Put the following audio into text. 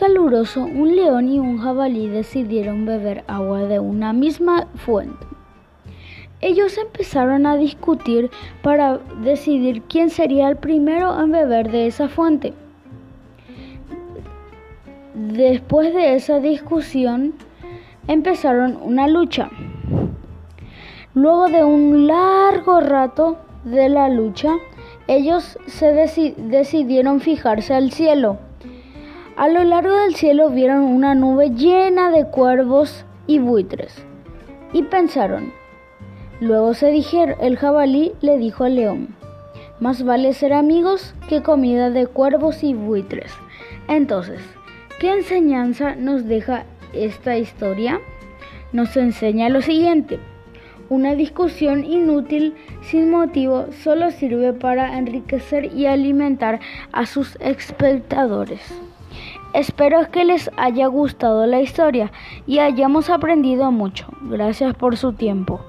caluroso, un león y un jabalí decidieron beber agua de una misma fuente. Ellos empezaron a discutir para decidir quién sería el primero en beber de esa fuente. Después de esa discusión, empezaron una lucha. Luego de un largo rato de la lucha, ellos se decidieron fijarse al cielo. A lo largo del cielo vieron una nube llena de cuervos y buitres y pensaron, Luego se dijeron, el jabalí le dijo al león, más vale ser amigos que comida de cuervos y buitres. Entonces, ¿qué enseñanza nos deja esta historia? Nos enseña lo siguiente. Una discusión inútil sin motivo solo sirve para enriquecer y alimentar a sus espectadores. Espero que les haya gustado la historia y hayamos aprendido mucho. Gracias por su tiempo.